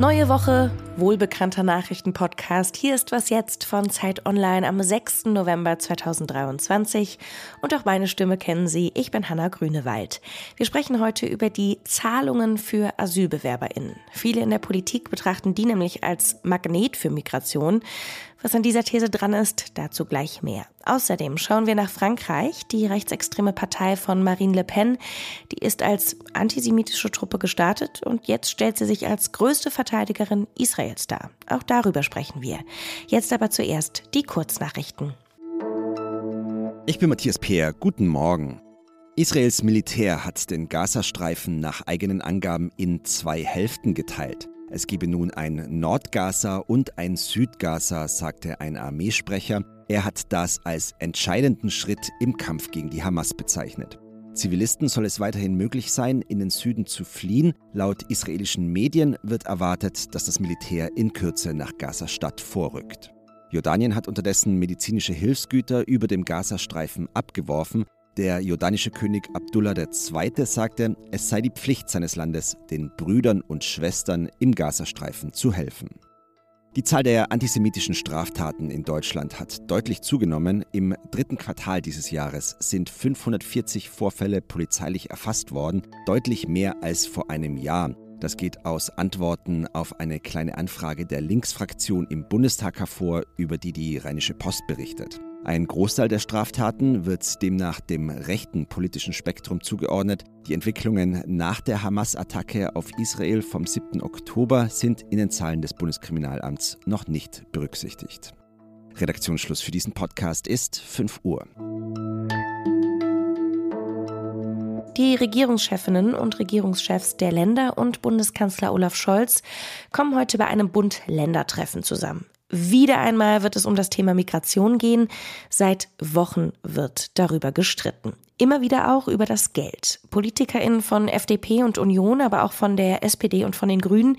Neue Woche, wohlbekannter Nachrichtenpodcast. Hier ist was jetzt von Zeit Online am 6. November 2023. Und auch meine Stimme kennen Sie. Ich bin Hanna Grünewald. Wir sprechen heute über die Zahlungen für AsylbewerberInnen. Viele in der Politik betrachten die nämlich als Magnet für Migration. Was an dieser These dran ist, dazu gleich mehr. Außerdem schauen wir nach Frankreich. Die rechtsextreme Partei von Marine Le Pen, die ist als antisemitische Truppe gestartet und jetzt stellt sie sich als größte Verteidigerin Israels dar. Auch darüber sprechen wir. Jetzt aber zuerst die Kurznachrichten. Ich bin Matthias Peer. Guten Morgen. Israels Militär hat den Gazastreifen nach eigenen Angaben in zwei Hälften geteilt. Es gebe nun ein Nordgaza und ein Südgaza, sagte ein Armeesprecher. Er hat das als entscheidenden Schritt im Kampf gegen die Hamas bezeichnet. Zivilisten soll es weiterhin möglich sein, in den Süden zu fliehen. Laut israelischen Medien wird erwartet, dass das Militär in Kürze nach Gaza-Stadt vorrückt. Jordanien hat unterdessen medizinische Hilfsgüter über dem Gazastreifen abgeworfen. Der jordanische König Abdullah II. sagte, es sei die Pflicht seines Landes, den Brüdern und Schwestern im Gazastreifen zu helfen. Die Zahl der antisemitischen Straftaten in Deutschland hat deutlich zugenommen. Im dritten Quartal dieses Jahres sind 540 Vorfälle polizeilich erfasst worden, deutlich mehr als vor einem Jahr. Das geht aus Antworten auf eine kleine Anfrage der Linksfraktion im Bundestag hervor, über die die Rheinische Post berichtet. Ein Großteil der Straftaten wird demnach dem rechten politischen Spektrum zugeordnet. Die Entwicklungen nach der Hamas-Attacke auf Israel vom 7. Oktober sind in den Zahlen des Bundeskriminalamts noch nicht berücksichtigt. Redaktionsschluss für diesen Podcast ist 5 Uhr. Die Regierungschefinnen und Regierungschefs der Länder und Bundeskanzler Olaf Scholz kommen heute bei einem Bund-Länder-Treffen zusammen. Wieder einmal wird es um das Thema Migration gehen. Seit Wochen wird darüber gestritten. Immer wieder auch über das Geld. PolitikerInnen von FDP und Union, aber auch von der SPD und von den Grünen,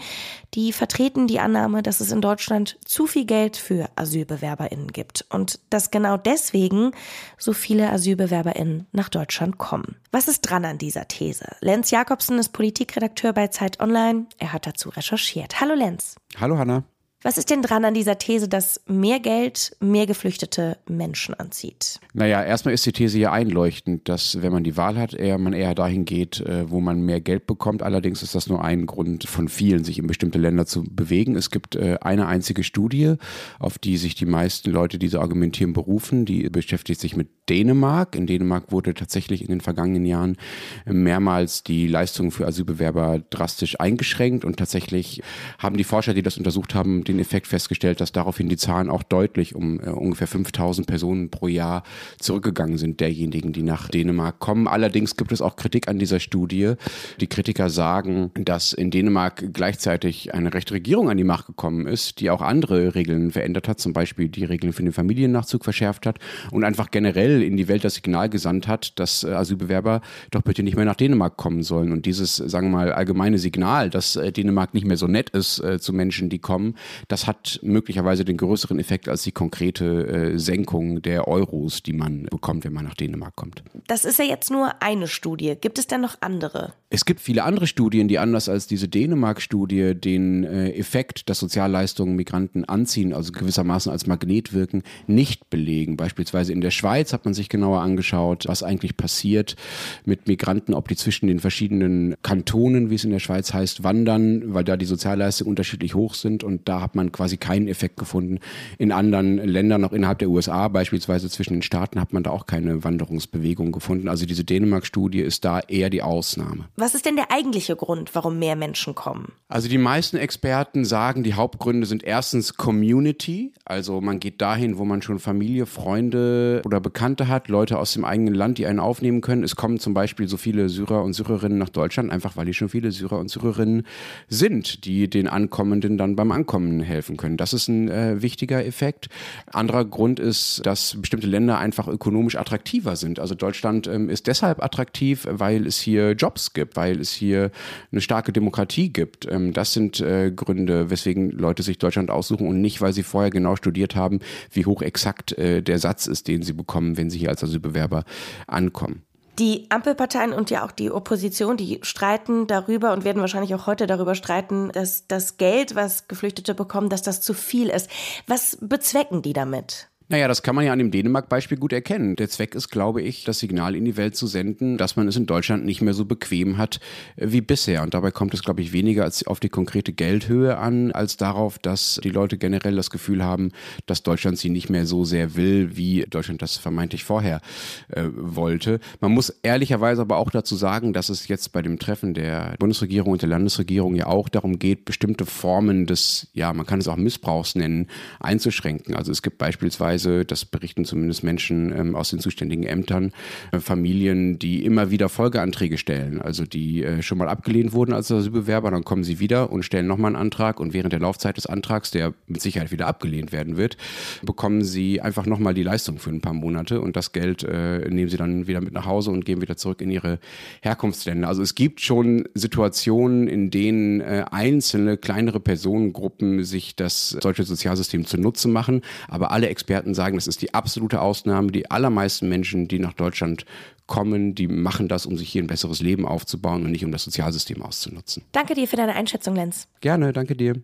die vertreten die Annahme, dass es in Deutschland zu viel Geld für AsylbewerberInnen gibt und dass genau deswegen so viele AsylbewerberInnen nach Deutschland kommen. Was ist dran an dieser These? Lenz Jakobsen ist Politikredakteur bei Zeit Online. Er hat dazu recherchiert. Hallo Lenz. Hallo Hanna. Was ist denn dran an dieser These, dass mehr Geld mehr geflüchtete Menschen anzieht? Naja, erstmal ist die These ja einleuchtend, dass wenn man die Wahl hat, eher, man eher dahin geht, äh, wo man mehr Geld bekommt. Allerdings ist das nur ein Grund von vielen, sich in bestimmte Länder zu bewegen. Es gibt äh, eine einzige Studie, auf die sich die meisten Leute, die so argumentieren, berufen. Die beschäftigt sich mit Dänemark. In Dänemark wurde tatsächlich in den vergangenen Jahren mehrmals die Leistung für Asylbewerber drastisch eingeschränkt und tatsächlich haben die Forscher, die das untersucht haben, den Effekt festgestellt, dass daraufhin die Zahlen auch deutlich um äh, ungefähr 5000 Personen pro Jahr zurückgegangen sind, derjenigen, die nach Dänemark kommen. Allerdings gibt es auch Kritik an dieser Studie. Die Kritiker sagen, dass in Dänemark gleichzeitig eine rechte Regierung an die Macht gekommen ist, die auch andere Regeln verändert hat, zum Beispiel die Regeln für den Familiennachzug verschärft hat und einfach generell in die Welt das Signal gesandt hat, dass äh, Asylbewerber doch bitte nicht mehr nach Dänemark kommen sollen. Und dieses, sagen wir mal, allgemeine Signal, dass äh, Dänemark nicht mehr so nett ist zu Menschen, die kommen, das hat möglicherweise den größeren Effekt als die konkrete äh, Senkung der Euros, die man bekommt, wenn man nach Dänemark kommt. Das ist ja jetzt nur eine Studie. Gibt es denn noch andere? Es gibt viele andere Studien, die anders als diese Dänemark-Studie den äh, Effekt, dass Sozialleistungen Migranten anziehen, also gewissermaßen als Magnet wirken, nicht belegen. Beispielsweise in der Schweiz hat man sich genauer angeschaut, was eigentlich passiert mit Migranten, ob die zwischen den verschiedenen Kantonen, wie es in der Schweiz heißt, wandern, weil da die Sozialleistungen unterschiedlich hoch sind und da hat man quasi keinen Effekt gefunden. In anderen Ländern, auch innerhalb der USA, beispielsweise zwischen den Staaten, hat man da auch keine Wanderungsbewegung gefunden. Also diese Dänemark-Studie ist da eher die Ausnahme. Was ist denn der eigentliche Grund, warum mehr Menschen kommen? Also die meisten Experten sagen, die Hauptgründe sind erstens Community, also man geht dahin, wo man schon Familie, Freunde oder Bekannte hat, Leute aus dem eigenen Land, die einen aufnehmen können. Es kommen zum Beispiel so viele Syrer und Syrerinnen nach Deutschland, einfach weil hier schon viele Syrer und Syrerinnen sind, die den Ankommenden dann beim Ankommen helfen helfen können. Das ist ein äh, wichtiger Effekt. Anderer Grund ist, dass bestimmte Länder einfach ökonomisch attraktiver sind. Also Deutschland ähm, ist deshalb attraktiv, weil es hier Jobs gibt, weil es hier eine starke Demokratie gibt. Ähm, das sind äh, Gründe, weswegen Leute sich Deutschland aussuchen und nicht, weil sie vorher genau studiert haben, wie hoch exakt äh, der Satz ist, den sie bekommen, wenn sie hier als Asylbewerber ankommen. Die Ampelparteien und ja auch die Opposition, die streiten darüber und werden wahrscheinlich auch heute darüber streiten, dass das Geld, was Geflüchtete bekommen, dass das zu viel ist. Was bezwecken die damit? Naja, das kann man ja an dem Dänemark-Beispiel gut erkennen. Der Zweck ist, glaube ich, das Signal in die Welt zu senden, dass man es in Deutschland nicht mehr so bequem hat äh, wie bisher. Und dabei kommt es, glaube ich, weniger als auf die konkrete Geldhöhe an, als darauf, dass die Leute generell das Gefühl haben, dass Deutschland sie nicht mehr so sehr will, wie Deutschland das vermeintlich vorher äh, wollte. Man muss ehrlicherweise aber auch dazu sagen, dass es jetzt bei dem Treffen der Bundesregierung und der Landesregierung ja auch darum geht, bestimmte Formen des, ja, man kann es auch Missbrauchs nennen, einzuschränken. Also es gibt beispielsweise Weise, das berichten zumindest Menschen ähm, aus den zuständigen Ämtern, äh, Familien, die immer wieder Folgeanträge stellen, also die äh, schon mal abgelehnt wurden als Asylbewerber, dann kommen sie wieder und stellen nochmal einen Antrag und während der Laufzeit des Antrags, der mit Sicherheit wieder abgelehnt werden wird, bekommen sie einfach nochmal die Leistung für ein paar Monate und das Geld äh, nehmen sie dann wieder mit nach Hause und gehen wieder zurück in ihre Herkunftsländer. Also es gibt schon Situationen, in denen äh, einzelne kleinere Personengruppen sich das deutsche Sozialsystem zunutze machen, aber alle Experten Experten sagen, das ist die absolute Ausnahme. Die allermeisten Menschen, die nach Deutschland kommen, die machen das, um sich hier ein besseres Leben aufzubauen und nicht um das Sozialsystem auszunutzen. Danke dir für deine Einschätzung, Lenz. Gerne, danke dir.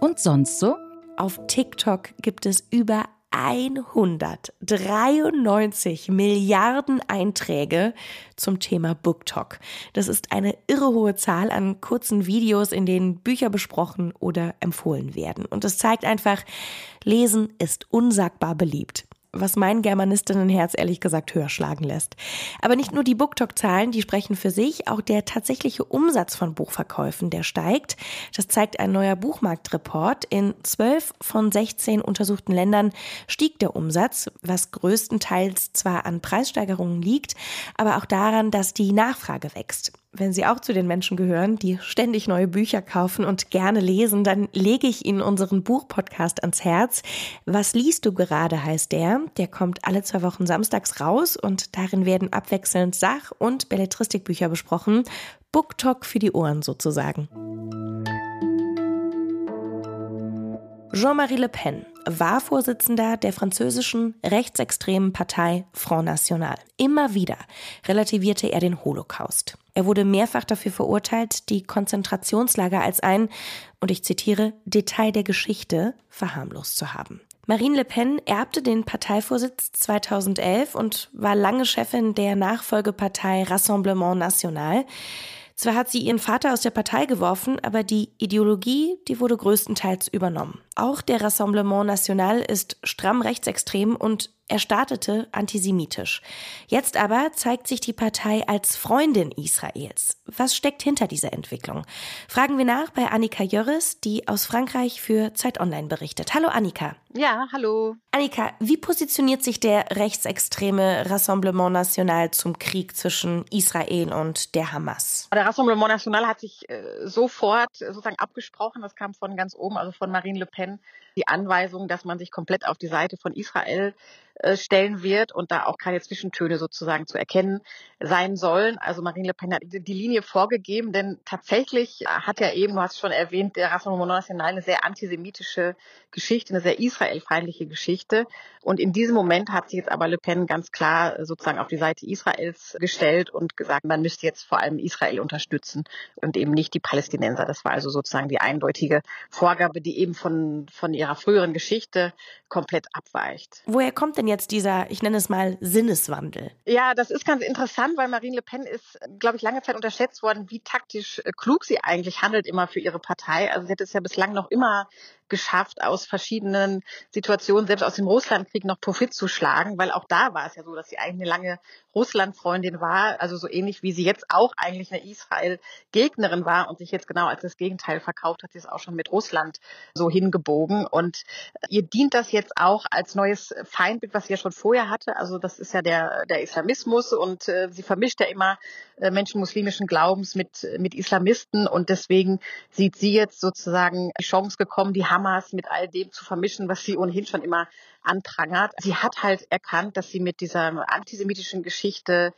Und sonst so? Auf TikTok gibt es über 193 Milliarden Einträge zum Thema BookTok. Das ist eine irre hohe Zahl an kurzen Videos, in denen Bücher besprochen oder empfohlen werden. Und es zeigt einfach, Lesen ist unsagbar beliebt was mein Germanistinnenherz ehrlich gesagt höher schlagen lässt. Aber nicht nur die BookTok-Zahlen, die sprechen für sich, auch der tatsächliche Umsatz von Buchverkäufen, der steigt. Das zeigt ein neuer Buchmarktreport. In zwölf von 16 untersuchten Ländern stieg der Umsatz, was größtenteils zwar an Preissteigerungen liegt, aber auch daran, dass die Nachfrage wächst. Wenn Sie auch zu den Menschen gehören, die ständig neue Bücher kaufen und gerne lesen, dann lege ich Ihnen unseren Buchpodcast ans Herz. Was liest du gerade heißt der. Der kommt alle zwei Wochen samstags raus und darin werden abwechselnd Sach- und Belletristikbücher besprochen. Booktalk für die Ohren sozusagen. Jean-Marie Le Pen war Vorsitzender der französischen rechtsextremen Partei Front National. Immer wieder relativierte er den Holocaust. Er wurde mehrfach dafür verurteilt, die Konzentrationslager als ein, und ich zitiere, Detail der Geschichte verharmlost zu haben. Marine Le Pen erbte den Parteivorsitz 2011 und war lange Chefin der Nachfolgepartei Rassemblement National. Zwar hat sie ihren Vater aus der Partei geworfen, aber die Ideologie, die wurde größtenteils übernommen. Auch der Rassemblement National ist stramm rechtsextrem und er startete antisemitisch. Jetzt aber zeigt sich die Partei als Freundin Israels. Was steckt hinter dieser Entwicklung? Fragen wir nach bei Annika Jörres, die aus Frankreich für Zeit Online berichtet. Hallo Annika. Ja, hallo. Annika, wie positioniert sich der rechtsextreme Rassemblement National zum Krieg zwischen Israel und der Hamas? Der Rassemblement National hat sich äh, sofort sozusagen abgesprochen. Das kam von ganz oben, also von Marine Le Pen, die Anweisung, dass man sich komplett auf die Seite von Israel äh, stellen wird und da auch keine Zwischentöne sozusagen zu erkennen sein sollen. Also Marine Le Pen hat die Linie vorgegeben, denn tatsächlich hat ja eben, du hast schon erwähnt, der Rassemblement National eine sehr antisemitische Geschichte, eine sehr israelfeindliche Geschichte. Und in diesem Moment hat sich jetzt aber Le Pen ganz klar sozusagen auf die Seite Israels gestellt und gesagt, man müsste jetzt vor allem Israel unterstützen und eben nicht die Palästinenser. Das war also sozusagen die eindeutige Vorgabe, die eben von, von ihrer früheren Geschichte komplett abweicht. Woher kommt denn jetzt dieser, ich nenne es mal, Sinneswandel? Ja, das ist ganz interessant, weil Marine Le Pen ist, glaube ich, lange Zeit unterschätzt worden, wie taktisch äh, klug sie eigentlich handelt immer für ihre Partei. Also sie hat es ja bislang noch immer geschafft, aus verschiedenen Situationen, selbst aus dem Russlandkrieg, noch Profit zu schlagen, weil auch da war es ja so, dass sie eigentlich eine lange Russland-Freundin war, also so ähnlich wie sie jetzt auch eigentlich eine Israel-Gegnerin war und sich jetzt genau als das Gegenteil verkauft hat, sie ist auch schon mit Russland so hingebogen. Und ihr dient das jetzt auch als neues Feindbild, was sie ja schon vorher hatte. Also das ist ja der, der Islamismus und äh, sie vermischt ja immer äh, Menschen muslimischen Glaubens mit, mit Islamisten und deswegen sieht sie jetzt sozusagen die Chance gekommen, die Hamas mit all dem zu vermischen, was sie ohnehin schon immer anprangert. Sie hat halt erkannt, dass sie mit dieser antisemitischen Geschichte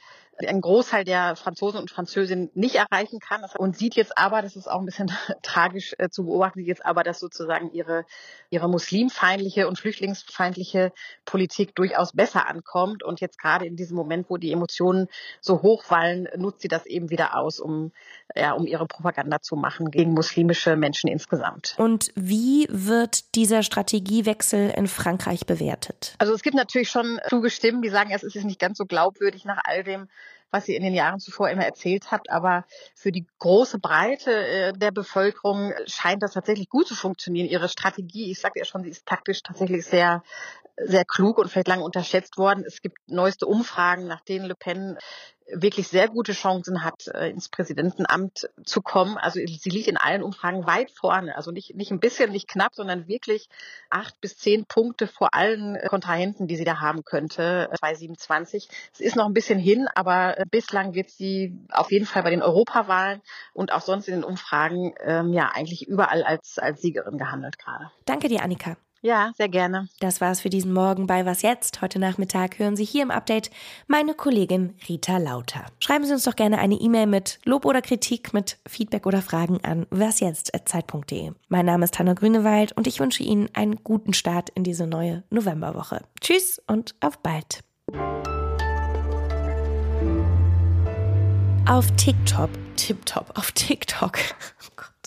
einen Großteil der Franzosen und Französinnen nicht erreichen kann. Und sieht jetzt aber, das ist auch ein bisschen tragisch äh, zu beobachten, sieht jetzt aber, dass sozusagen ihre, ihre muslimfeindliche und flüchtlingsfeindliche Politik durchaus besser ankommt. Und jetzt gerade in diesem Moment, wo die Emotionen so hochwallen, nutzt sie das eben wieder aus, um, ja, um ihre Propaganda zu machen gegen muslimische Menschen insgesamt. Und wie wird dieser Strategiewechsel in Frankreich bewertet? Also es gibt natürlich schon zugestimmt, die sagen, es ist nicht ganz so glaubwürdig nach all dem, was ihr in den Jahren zuvor immer erzählt habt. Aber für die große Breite äh, der Bevölkerung scheint das tatsächlich gut zu funktionieren. Ihre Strategie, ich sagte ja schon, sie ist taktisch tatsächlich sehr sehr klug und vielleicht lange unterschätzt worden. Es gibt neueste Umfragen, nach denen Le Pen wirklich sehr gute Chancen hat, äh, ins Präsidentenamt zu kommen. Also sie liegt in allen Umfragen weit vorne. Also nicht, nicht ein bisschen, nicht knapp, sondern wirklich acht bis zehn Punkte vor allen Kontrahenten, die sie da haben könnte, 2027. Es ist noch ein bisschen hin, aber äh, bislang wird sie auf jeden Fall bei den Europawahlen und auch sonst in den Umfragen ähm, ja eigentlich überall als, als Siegerin gehandelt gerade. Danke dir, Annika. Ja, sehr gerne. Das war's für diesen Morgen bei Was jetzt? Heute Nachmittag hören Sie hier im Update meine Kollegin Rita Lauter. Schreiben Sie uns doch gerne eine E-Mail mit Lob oder Kritik, mit Feedback oder Fragen an wasjetzt.zeit.de. Mein Name ist Hanna Grünewald und ich wünsche Ihnen einen guten Start in diese neue Novemberwoche. Tschüss und auf bald. Auf TikTok, TipTop, auf TikTok. Oh